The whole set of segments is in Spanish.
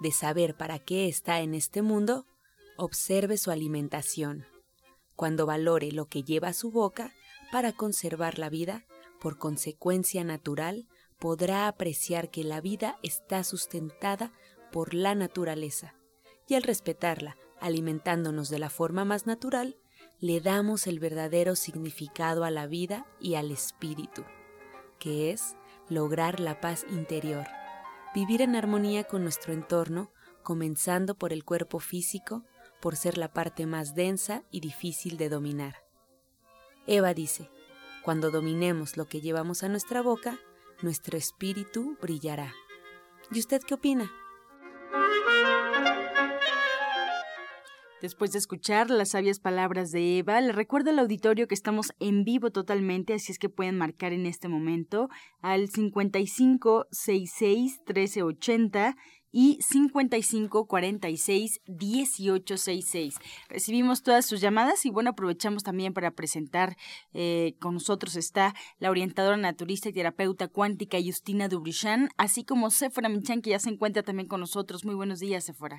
de saber para qué está en este mundo, observe su alimentación. Cuando valore lo que lleva a su boca para conservar la vida, por consecuencia natural, podrá apreciar que la vida está sustentada por la naturaleza. Y al respetarla, alimentándonos de la forma más natural, le damos el verdadero significado a la vida y al espíritu, que es lograr la paz interior, vivir en armonía con nuestro entorno, comenzando por el cuerpo físico, por ser la parte más densa y difícil de dominar. Eva dice, cuando dominemos lo que llevamos a nuestra boca, nuestro espíritu brillará. ¿Y usted qué opina? Después de escuchar las sabias palabras de Eva, le recuerdo al auditorio que estamos en vivo totalmente, así es que pueden marcar en este momento al 5566 1380 y 5546 1866. Recibimos todas sus llamadas y bueno, aprovechamos también para presentar eh, con nosotros está la orientadora naturista y terapeuta cuántica Justina Dubrichan, así como Sephora Minchan, que ya se encuentra también con nosotros. Muy buenos días, Sephora.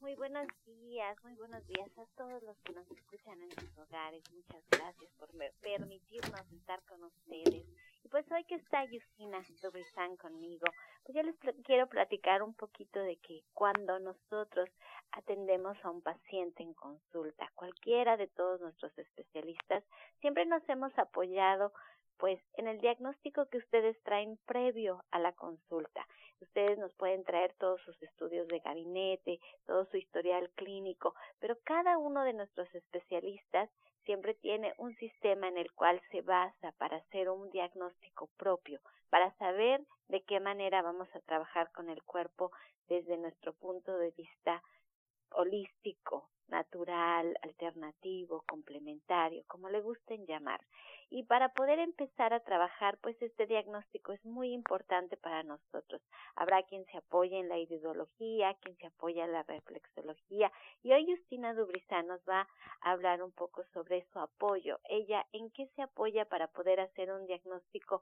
Muy buenos días, muy buenos días a todos los que nos escuchan en sus hogares. Muchas gracias por permitirnos estar con ustedes. Y pues hoy que está Justina Dubrizán conmigo, pues yo les quiero platicar un poquito de que cuando nosotros atendemos a un paciente en consulta, cualquiera de todos nuestros especialistas, siempre nos hemos apoyado pues en el diagnóstico que ustedes traen previo a la consulta. Ustedes nos pueden traer todos sus estudios de gabinete, todo su historial clínico, pero cada uno de nuestros especialistas siempre tiene un sistema en el cual se basa para hacer un diagnóstico propio, para saber de qué manera vamos a trabajar con el cuerpo desde nuestro punto de vista holístico, natural, alternativo, complementario, como le gusten llamar. Y para poder empezar a trabajar, pues este diagnóstico es muy importante para nosotros. Habrá quien se apoye en la ideología, quien se apoya en la reflexología. Y hoy Justina Dubrizán nos va a hablar un poco sobre su apoyo. Ella, ¿en qué se apoya para poder hacer un diagnóstico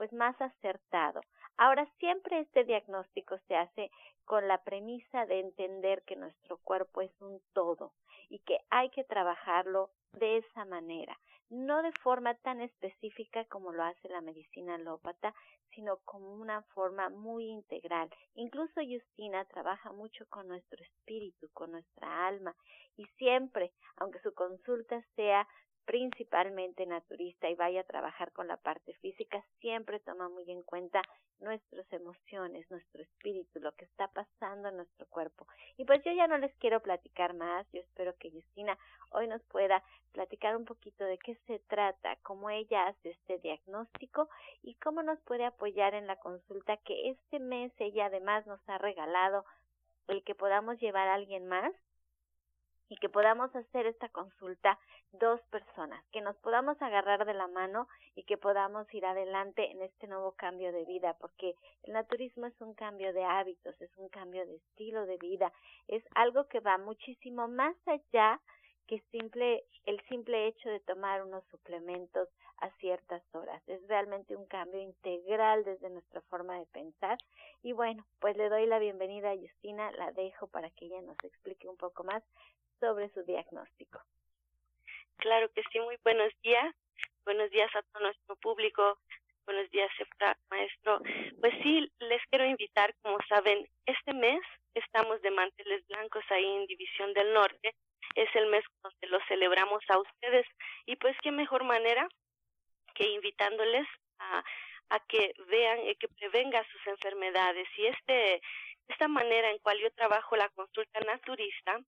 pues más acertado? Ahora, siempre este diagnóstico se hace con la premisa de entender que nuestro cuerpo es un todo y que hay que trabajarlo de esa manera no de forma tan específica como lo hace la medicina alópata, sino como una forma muy integral. Incluso Justina trabaja mucho con nuestro espíritu, con nuestra alma, y siempre, aunque su consulta sea principalmente naturista y vaya a trabajar con la parte física, siempre toma muy en cuenta nuestras emociones, nuestro espíritu, lo que está pasando en nuestro cuerpo. Y pues yo ya no les quiero platicar más, yo espero que Justina hoy nos pueda platicar un poquito de qué se trata, cómo ella hace este diagnóstico y cómo nos puede apoyar en la consulta que este mes ella además nos ha regalado el que podamos llevar a alguien más y que podamos hacer esta consulta dos personas, que nos podamos agarrar de la mano y que podamos ir adelante en este nuevo cambio de vida, porque el naturismo es un cambio de hábitos, es un cambio de estilo de vida, es algo que va muchísimo más allá que simple, el simple hecho de tomar unos suplementos a ciertas horas. Es realmente un cambio integral desde nuestra forma de pensar. Y bueno, pues le doy la bienvenida a Justina, la dejo para que ella nos explique un poco más sobre su diagnóstico. Claro que sí, muy buenos días. Buenos días a todo nuestro público. Buenos días, maestro. Pues sí, les quiero invitar, como saben, este mes estamos de manteles blancos ahí en División del Norte es el mes donde lo celebramos a ustedes y pues qué mejor manera que invitándoles a, que vean y que prevengan sus enfermedades y este esta manera en cual yo trabajo la consulta naturista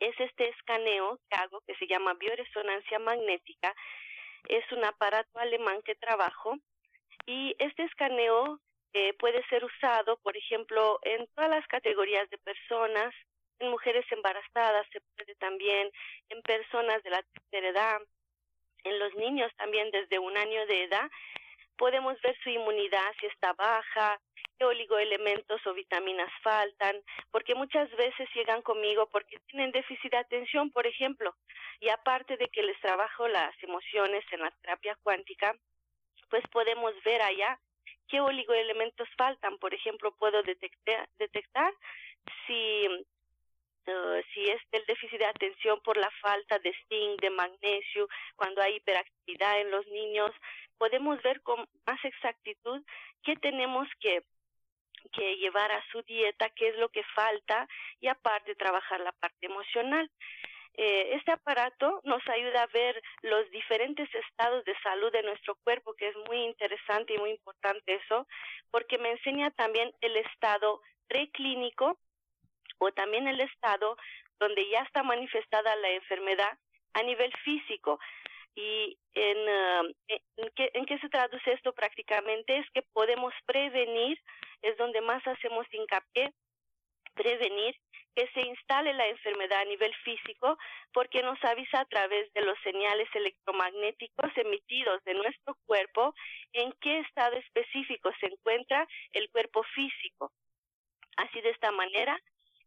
es este escaneo que hago que se llama bioresonancia magnética. Es un aparato alemán que trabajo y este escaneo eh, puede ser usado, por ejemplo, en todas las categorías de personas, en mujeres embarazadas, se puede también, en personas de la tercera edad, en los niños también desde un año de edad, podemos ver su inmunidad si está baja, qué oligoelementos o vitaminas faltan, porque muchas veces llegan conmigo porque tienen déficit de atención, por ejemplo, y aparte de que les trabajo las emociones en la terapia cuántica, pues podemos ver allá qué oligoelementos faltan. Por ejemplo, puedo detectar, detectar si Uh, si es el déficit de atención por la falta de zinc, de magnesio, cuando hay hiperactividad en los niños, podemos ver con más exactitud qué tenemos que llevar a su dieta, qué es lo que falta y aparte trabajar la parte emocional. Eh, este aparato nos ayuda a ver los diferentes estados de salud de nuestro cuerpo, que es muy interesante y muy importante eso, porque me enseña también el estado preclínico o también el estado donde ya está manifestada la enfermedad a nivel físico. ¿Y en, en, qué, en qué se traduce esto prácticamente? Es que podemos prevenir, es donde más hacemos hincapié, prevenir que se instale la enfermedad a nivel físico porque nos avisa a través de los señales electromagnéticos emitidos de nuestro cuerpo en qué estado específico se encuentra el cuerpo físico. Así de esta manera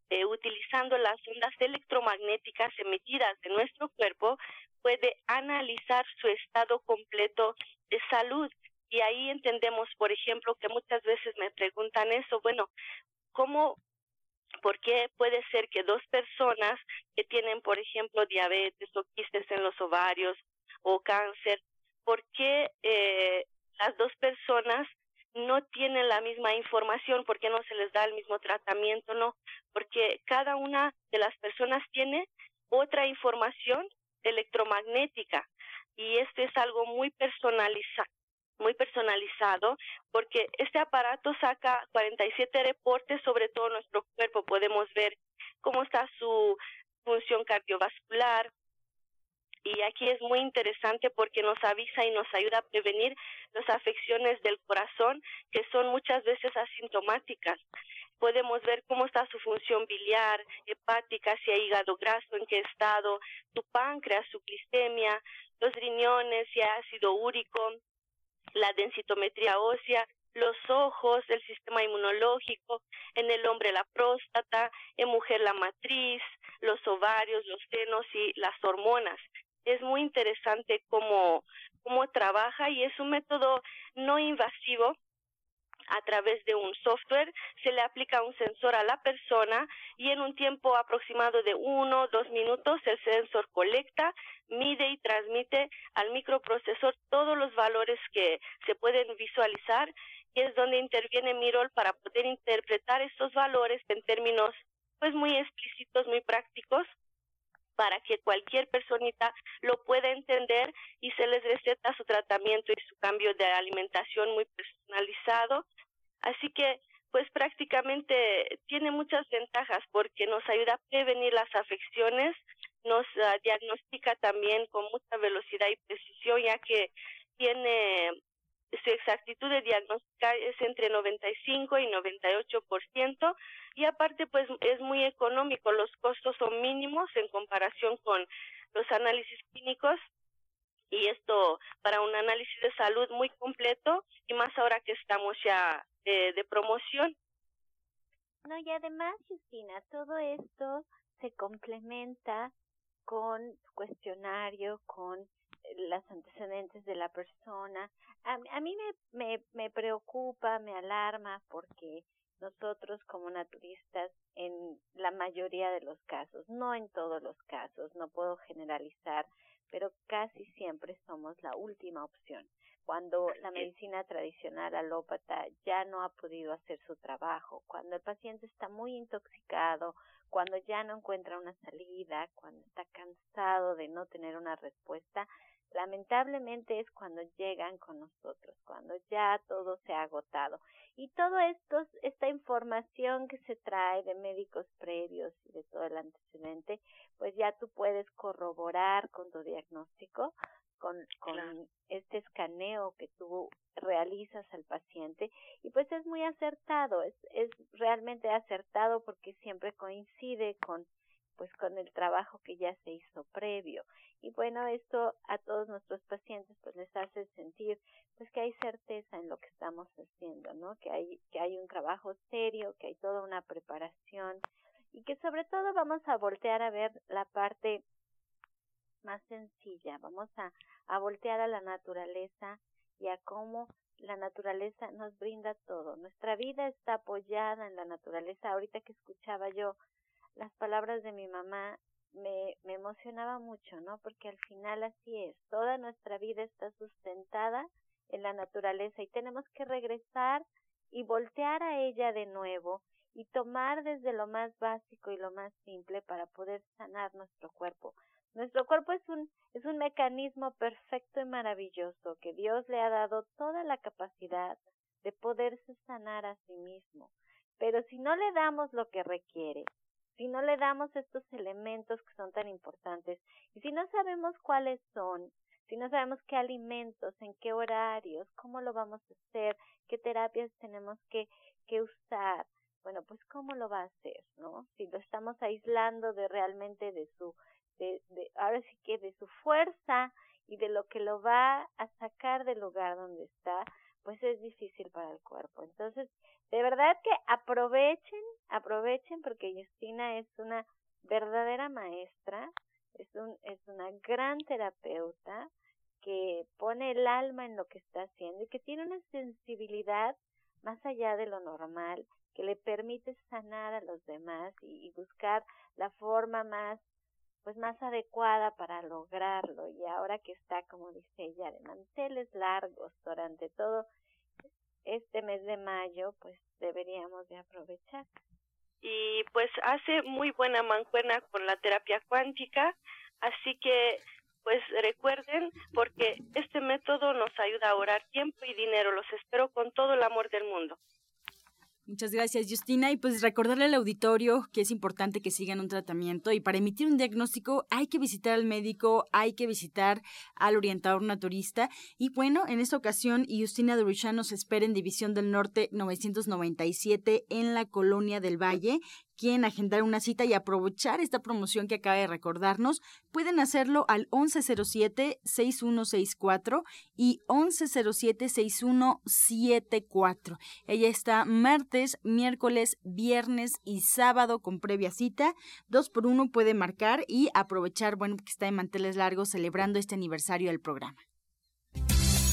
eh, utilizando las ondas electromagnéticas emitidas de nuestro cuerpo, puede analizar su estado completo de salud. Y ahí entendemos, por ejemplo, que muchas veces me preguntan eso, bueno, ¿cómo, por qué puede ser que dos personas que tienen, por ejemplo, diabetes o quistes en los ovarios o cáncer, por qué eh, las dos personas no tienen la misma información, porque no se les da el mismo tratamiento, no, porque cada una de las personas tiene otra información electromagnética y esto es algo muy personalizado muy personalizado porque este aparato saca 47 reportes sobre todo nuestro cuerpo. Podemos ver cómo está su función cardiovascular, y aquí es muy interesante porque nos avisa y nos ayuda a prevenir las afecciones del corazón que son muchas veces asintomáticas. Podemos ver cómo está su función biliar, hepática, si hay hígado graso, en qué estado, su páncreas, su glicemia, los riñones, si hay ácido úrico, la densitometría ósea, los ojos, el sistema inmunológico, en el hombre la próstata, en mujer la matriz, los ovarios, los senos y las hormonas es muy interesante cómo, cómo trabaja y es un método no invasivo a través de un software, se le aplica un sensor a la persona y en un tiempo aproximado de uno, dos minutos el sensor colecta, mide y transmite al microprocesor todos los valores que se pueden visualizar y es donde interviene Mirol para poder interpretar estos valores en términos pues muy explícitos, muy prácticos para que cualquier personita lo pueda entender y se les receta su tratamiento y su cambio de alimentación muy personalizado. Así que pues prácticamente tiene muchas ventajas porque nos ayuda a prevenir las afecciones, nos uh, diagnostica también con mucha velocidad y precisión ya que tiene su exactitud de diagnóstica es entre 95 y 98% y aparte pues es muy económico, los costos son mínimos en comparación con los análisis clínicos y esto para un análisis de salud muy completo y más ahora que estamos ya de, de promoción. No, y además, Justina, todo esto se complementa con cuestionario, con las antecedentes de la persona. A, a mí me, me, me preocupa, me alarma porque nosotros como naturistas en la mayoría de los casos, no en todos los casos, no puedo generalizar, pero casi siempre somos la última opción. Cuando la medicina tradicional alópata ya no ha podido hacer su trabajo, cuando el paciente está muy intoxicado cuando ya no encuentra una salida, cuando está cansado de no tener una respuesta, lamentablemente es cuando llegan con nosotros, cuando ya todo se ha agotado. Y todo esto, esta información que se trae de médicos previos y de todo el antecedente, pues ya tú puedes corroborar con tu diagnóstico, con, con este escaneo que tú realizas al paciente y pues es muy acertado, es, es realmente acertado porque siempre coincide con pues con el trabajo que ya se hizo previo. Y bueno, esto a todos nuestros pacientes pues les hace sentir pues que hay certeza en lo que estamos haciendo, ¿no? Que hay que hay un trabajo serio, que hay toda una preparación y que sobre todo vamos a voltear a ver la parte más sencilla, vamos a, a voltear a la naturaleza y a cómo la naturaleza nos brinda todo. Nuestra vida está apoyada en la naturaleza. Ahorita que escuchaba yo las palabras de mi mamá me, me emocionaba mucho, ¿no? Porque al final así es, toda nuestra vida está sustentada en la naturaleza y tenemos que regresar y voltear a ella de nuevo y tomar desde lo más básico y lo más simple para poder sanar nuestro cuerpo. Nuestro cuerpo es un, es un mecanismo perfecto y maravilloso que Dios le ha dado toda la capacidad de poderse sanar a sí mismo. Pero si no le damos lo que requiere, si no le damos estos elementos que son tan importantes y si no sabemos cuáles son, si no sabemos qué alimentos, en qué horarios, cómo lo vamos a hacer, qué terapias tenemos que, que usar, bueno, pues cómo lo va a hacer, ¿no? Si lo estamos aislando de realmente de su, de, de, ahora sí que de su fuerza y de lo que lo va a sacar del lugar donde está, pues es difícil para el cuerpo. Entonces, de verdad que aprovechen, aprovechen porque Justina es una verdadera maestra, es un es una gran terapeuta que pone el alma en lo que está haciendo y que tiene una sensibilidad más allá de lo normal que le permite sanar a los demás y, y buscar la forma más pues más adecuada para lograrlo y ahora que está como dice ella de manteles largos durante todo este mes de mayo, pues deberíamos de aprovechar. Y pues hace muy buena mancuerna con la terapia cuántica, así que pues recuerden, porque este método nos ayuda a ahorrar tiempo y dinero. Los espero con todo el amor del mundo. Muchas gracias, Justina. Y pues recordarle al auditorio que es importante que sigan un tratamiento y para emitir un diagnóstico hay que visitar al médico, hay que visitar al orientador naturista. Y bueno, en esta ocasión, Justina Duruchan nos espera en División del Norte 997 en la Colonia del Valle quieren agendar una cita y aprovechar esta promoción que acaba de recordarnos, pueden hacerlo al 1107-6164 y 1107-6174. Ella está martes, miércoles, viernes y sábado con previa cita. Dos por uno puede marcar y aprovechar, bueno, que está de manteles largos celebrando este aniversario del programa.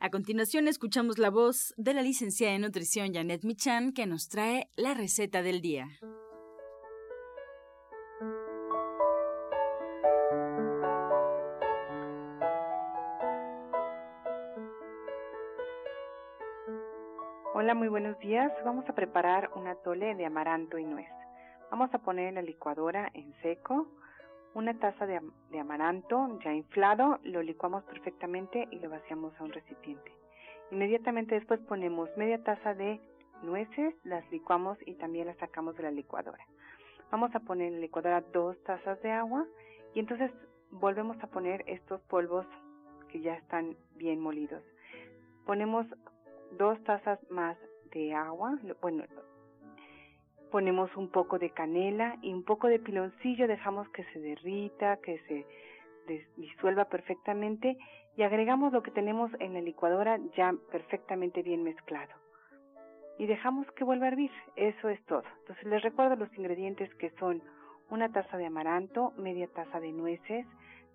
A continuación escuchamos la voz de la licenciada en nutrición Janet Michan que nos trae la receta del día. Hola, muy buenos días. Vamos a preparar un atole de amaranto y nuez. Vamos a poner en la licuadora en seco una taza de, amaranto ya inflado, lo licuamos perfectamente y lo vaciamos a un recipiente. Inmediatamente después ponemos media taza de nueces, las licuamos y también las sacamos de la licuadora. Vamos a poner en la licuadora dos tazas de agua y entonces volvemos a poner estos polvos que ya están bien molidos. Ponemos dos tazas más de agua, bueno, ponemos un poco de canela y un poco de piloncillo, dejamos que se derrita, que se disuelva perfectamente y agregamos lo que tenemos en la licuadora ya perfectamente bien mezclado. Y dejamos que vuelva a hervir, eso es todo. Entonces les recuerdo los ingredientes que son una taza de amaranto, media taza de nueces,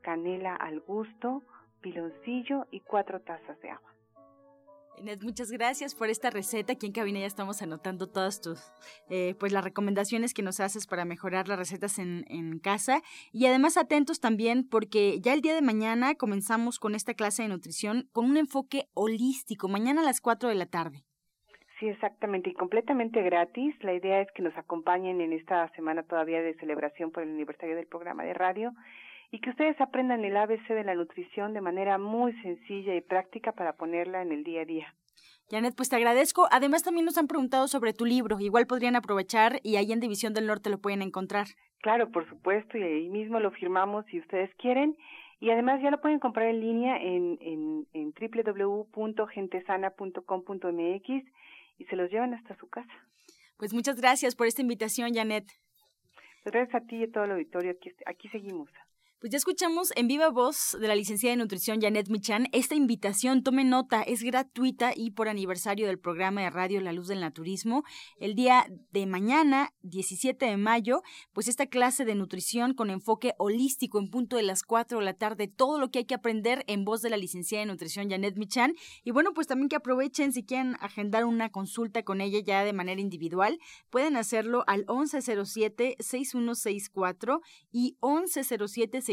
canela al gusto, piloncillo y cuatro tazas de agua. Muchas gracias por esta receta. Aquí en cabina ya estamos anotando todas tus, eh, pues las recomendaciones que nos haces para mejorar las recetas en, en, casa. Y además atentos también porque ya el día de mañana comenzamos con esta clase de nutrición con un enfoque holístico, mañana a las 4 de la tarde. Sí, exactamente, y completamente gratis. La idea es que nos acompañen en esta semana todavía de celebración por el aniversario del programa de radio y que ustedes aprendan el ABC de la nutrición de manera muy sencilla y práctica para ponerla en el día a día. Janet, pues te agradezco. Además, también nos han preguntado sobre tu libro. Igual podrían aprovechar y ahí en División del Norte lo pueden encontrar. Claro, por supuesto, y ahí mismo lo firmamos si ustedes quieren. Y además ya lo pueden comprar en línea en, en, en www.gentesana.com.mx y se los llevan hasta su casa. Pues muchas gracias por esta invitación, Janet. Pues gracias a ti y a todo el auditorio. Aquí, aquí seguimos. Pues ya escuchamos en viva voz de la licenciada de nutrición Janet Michan esta invitación. Tome nota, es gratuita y por aniversario del programa de radio La Luz del Naturismo. El día de mañana, 17 de mayo, pues esta clase de nutrición con enfoque holístico en punto de las 4 de la tarde. Todo lo que hay que aprender en voz de la licenciada de nutrición Janet Michan. Y bueno, pues también que aprovechen si quieren agendar una consulta con ella ya de manera individual. Pueden hacerlo al 1107-6164 y 1107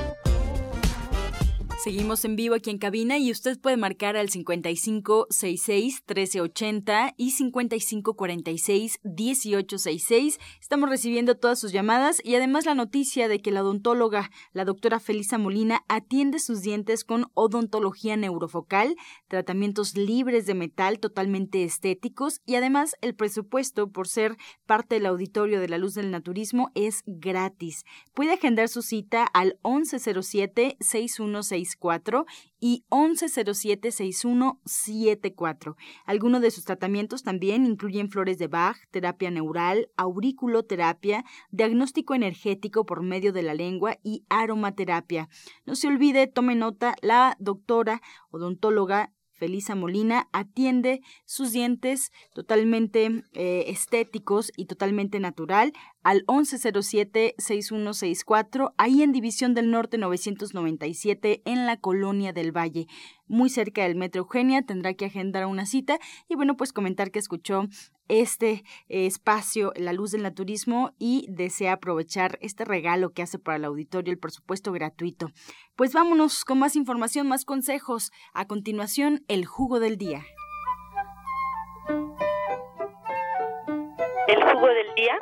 Seguimos en vivo aquí en cabina y usted puede marcar al 5566-1380 y 5546-1866. Estamos recibiendo todas sus llamadas y además la noticia de que la odontóloga, la doctora Felisa Molina, atiende sus dientes con odontología neurofocal, tratamientos libres de metal totalmente estéticos y además el presupuesto por ser parte del auditorio de la luz del naturismo es gratis. Puede agendar su cita al 1107 6166 y 1107-6174. Algunos de sus tratamientos también incluyen flores de Bach, terapia neural, auriculoterapia, diagnóstico energético por medio de la lengua y aromaterapia. No se olvide, tome nota, la doctora odontóloga Felisa Molina atiende sus dientes totalmente eh, estéticos y totalmente natural al 1107-6164, ahí en División del Norte 997, en la Colonia del Valle, muy cerca del Metro Eugenia. Tendrá que agendar una cita y bueno, pues comentar que escuchó este espacio, La Luz del Naturismo, y desea aprovechar este regalo que hace para el auditorio, el presupuesto gratuito. Pues vámonos con más información, más consejos. A continuación, el jugo del día. El jugo del día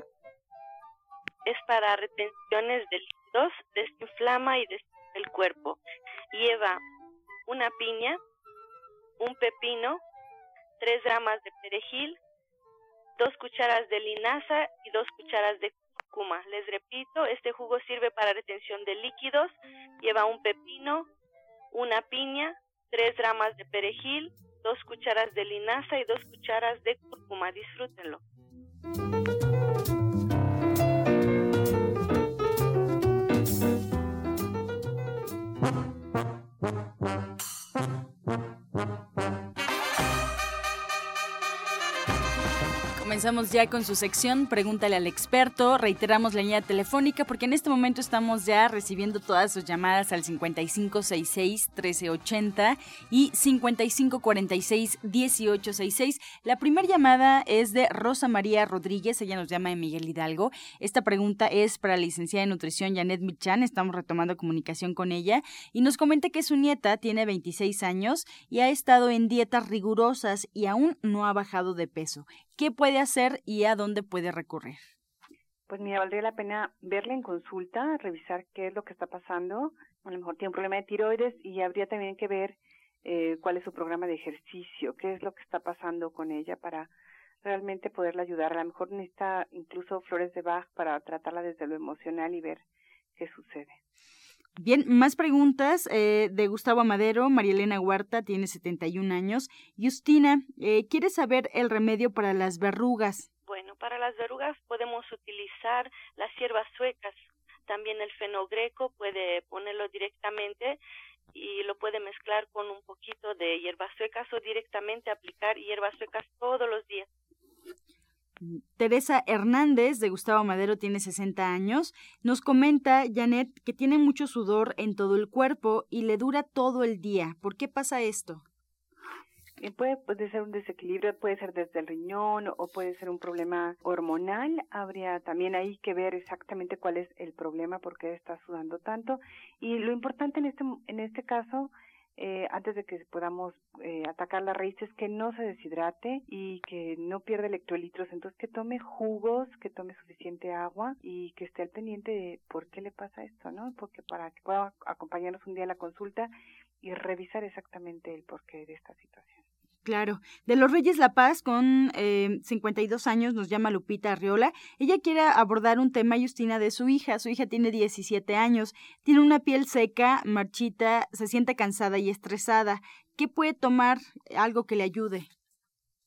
es para retenciones de líquidos, desinflama y desinflama el cuerpo. Lleva una piña, un pepino, tres gramas de perejil, dos cucharas de linaza y dos cucharas de cúrcuma. Les repito, este jugo sirve para retención de líquidos, lleva un pepino, una piña, tres gramas de perejil, dos cucharas de linaza y dos cucharas de cúrcuma. Disfrútenlo. Comenzamos ya con su sección Pregúntale al experto. Reiteramos la línea telefónica porque en este momento estamos ya recibiendo todas sus llamadas al 5566-1380 y 5546-1866. La primera llamada es de Rosa María Rodríguez, ella nos llama de Miguel Hidalgo. Esta pregunta es para la licenciada de nutrición Janet Michan, estamos retomando comunicación con ella y nos comenta que su nieta tiene 26 años y ha estado en dietas rigurosas y aún no ha bajado de peso. ¿Qué puede hacer y a dónde puede recurrir? Pues mira, valdría la pena verle en consulta, revisar qué es lo que está pasando. A lo mejor tiene un problema de tiroides y habría también que ver eh, cuál es su programa de ejercicio, qué es lo que está pasando con ella para realmente poderla ayudar. A lo mejor necesita incluso flores de Bach para tratarla desde lo emocional y ver qué sucede. Bien, más preguntas eh, de Gustavo Amadero. María Elena Huerta tiene 71 años. Justina, eh, ¿quiere saber el remedio para las verrugas? Bueno, para las verrugas podemos utilizar las hierbas suecas. También el fenogreco puede ponerlo directamente y lo puede mezclar con un poquito de hierbas suecas o directamente aplicar hierbas suecas todos los días. Teresa Hernández de Gustavo Madero tiene 60 años. Nos comenta Janet que tiene mucho sudor en todo el cuerpo y le dura todo el día. ¿Por qué pasa esto? puede, puede ser un desequilibrio, puede ser desde el riñón o puede ser un problema hormonal. Habría también ahí que ver exactamente cuál es el problema, por qué está sudando tanto. Y lo importante en este, en este caso eh, antes de que podamos eh, atacar la raíz es que no se deshidrate y que no pierda electrolitos, entonces que tome jugos, que tome suficiente agua y que esté al pendiente de por qué le pasa esto, ¿no? Porque para que pueda acompañarnos un día a la consulta y revisar exactamente el porqué de esta situación. Claro. De los Reyes La Paz, con eh, 52 años, nos llama Lupita Arriola. Ella quiere abordar un tema, Justina, de su hija. Su hija tiene 17 años, tiene una piel seca, marchita, se siente cansada y estresada. ¿Qué puede tomar algo que le ayude?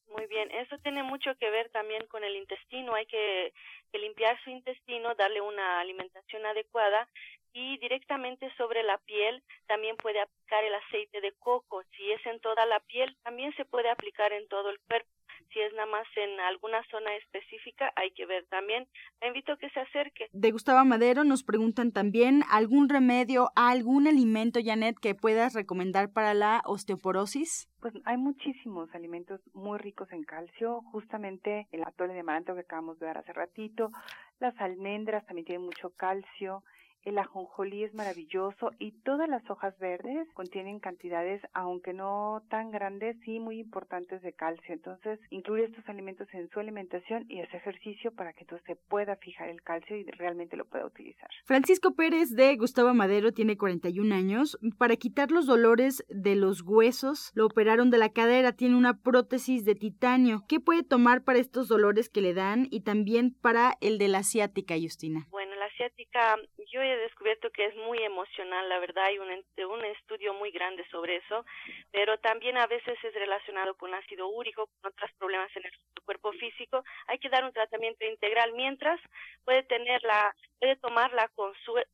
Muy bien, eso tiene mucho que ver también con el intestino. Hay que, que limpiar su intestino, darle una alimentación adecuada y directamente sobre la piel también puede aplicar el aceite de coco. Si es en toda la piel, también se puede aplicar en todo el cuerpo. Si es nada más en alguna zona específica, hay que ver también. Le invito a que se acerque. De Gustavo Madero nos preguntan también algún remedio, algún alimento, Janet, que puedas recomendar para la osteoporosis. Pues hay muchísimos alimentos muy ricos en calcio, justamente el atole de amaranto que acabamos de ver hace ratito, las almendras también tienen mucho calcio, el ajonjolí es maravilloso y todas las hojas verdes contienen cantidades, aunque no tan grandes, sí muy importantes de calcio. Entonces, incluye estos alimentos en su alimentación y hace ejercicio para que entonces se pueda fijar el calcio y realmente lo pueda utilizar. Francisco Pérez de Gustavo Madero tiene 41 años. Para quitar los dolores de los huesos, lo operaron de la cadera, tiene una prótesis de titanio. ¿Qué puede tomar para estos dolores que le dan y también para el de la asiática, Justina? Bueno, la asiática yo he descubierto que es muy emocional, la verdad, hay un, estudio muy grande sobre eso, pero también a veces es relacionado con ácido úrico, con otros problemas en el cuerpo físico. Hay que dar un tratamiento integral, mientras puede tener la, puede tomar la,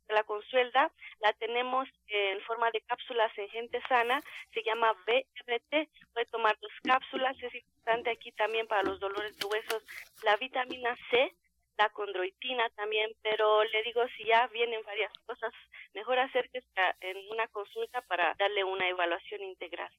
la consuelda, la tenemos en forma de cápsulas en gente sana, se llama BRT, puede tomar dos cápsulas, es importante aquí también para los dolores de huesos, la vitamina C, la condroitina también, pero le digo, si ya vienen varias cosas, mejor acérquese en una consulta para darle una evaluación integral.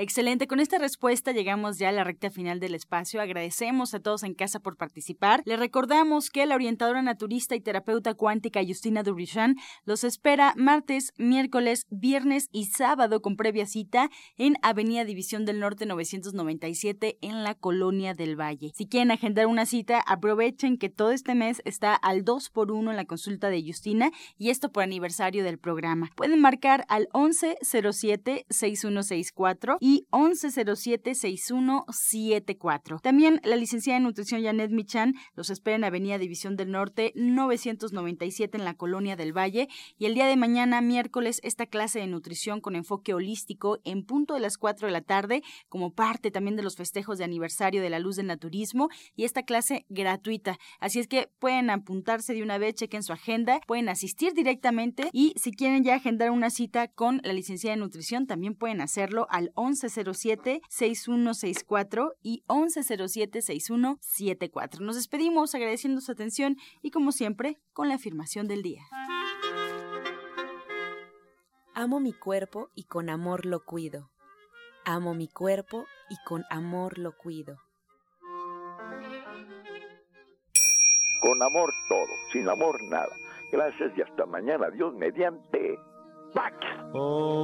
Excelente, con esta respuesta llegamos ya a la recta final del espacio. Agradecemos a todos en casa por participar. Les recordamos que la orientadora naturista y terapeuta cuántica Justina Dubrichan los espera martes, miércoles, viernes y sábado con previa cita en Avenida División del Norte 997 en la Colonia del Valle. Si quieren agendar una cita, aprovechen que todo este mes está al 2 por 1 en la consulta de Justina y esto por aniversario del programa. Pueden marcar al 1107 6164 y y 1107-6174. También la licenciada en nutrición Janet Michan los espera en Avenida División del Norte 997 en la Colonia del Valle y el día de mañana miércoles esta clase de nutrición con enfoque holístico en punto de las 4 de la tarde como parte también de los festejos de aniversario de la luz del naturismo y esta clase gratuita. Así es que pueden apuntarse de una vez, chequen su agenda, pueden asistir directamente y si quieren ya agendar una cita con la licenciada en nutrición también pueden hacerlo al 11 1107-6164 y 1107-6174. Nos despedimos agradeciendo su atención y como siempre con la afirmación del día. Amo mi cuerpo y con amor lo cuido. Amo mi cuerpo y con amor lo cuido. Con amor todo, sin amor nada. Gracias y hasta mañana. Dios mediante. ¡Pax! Oh.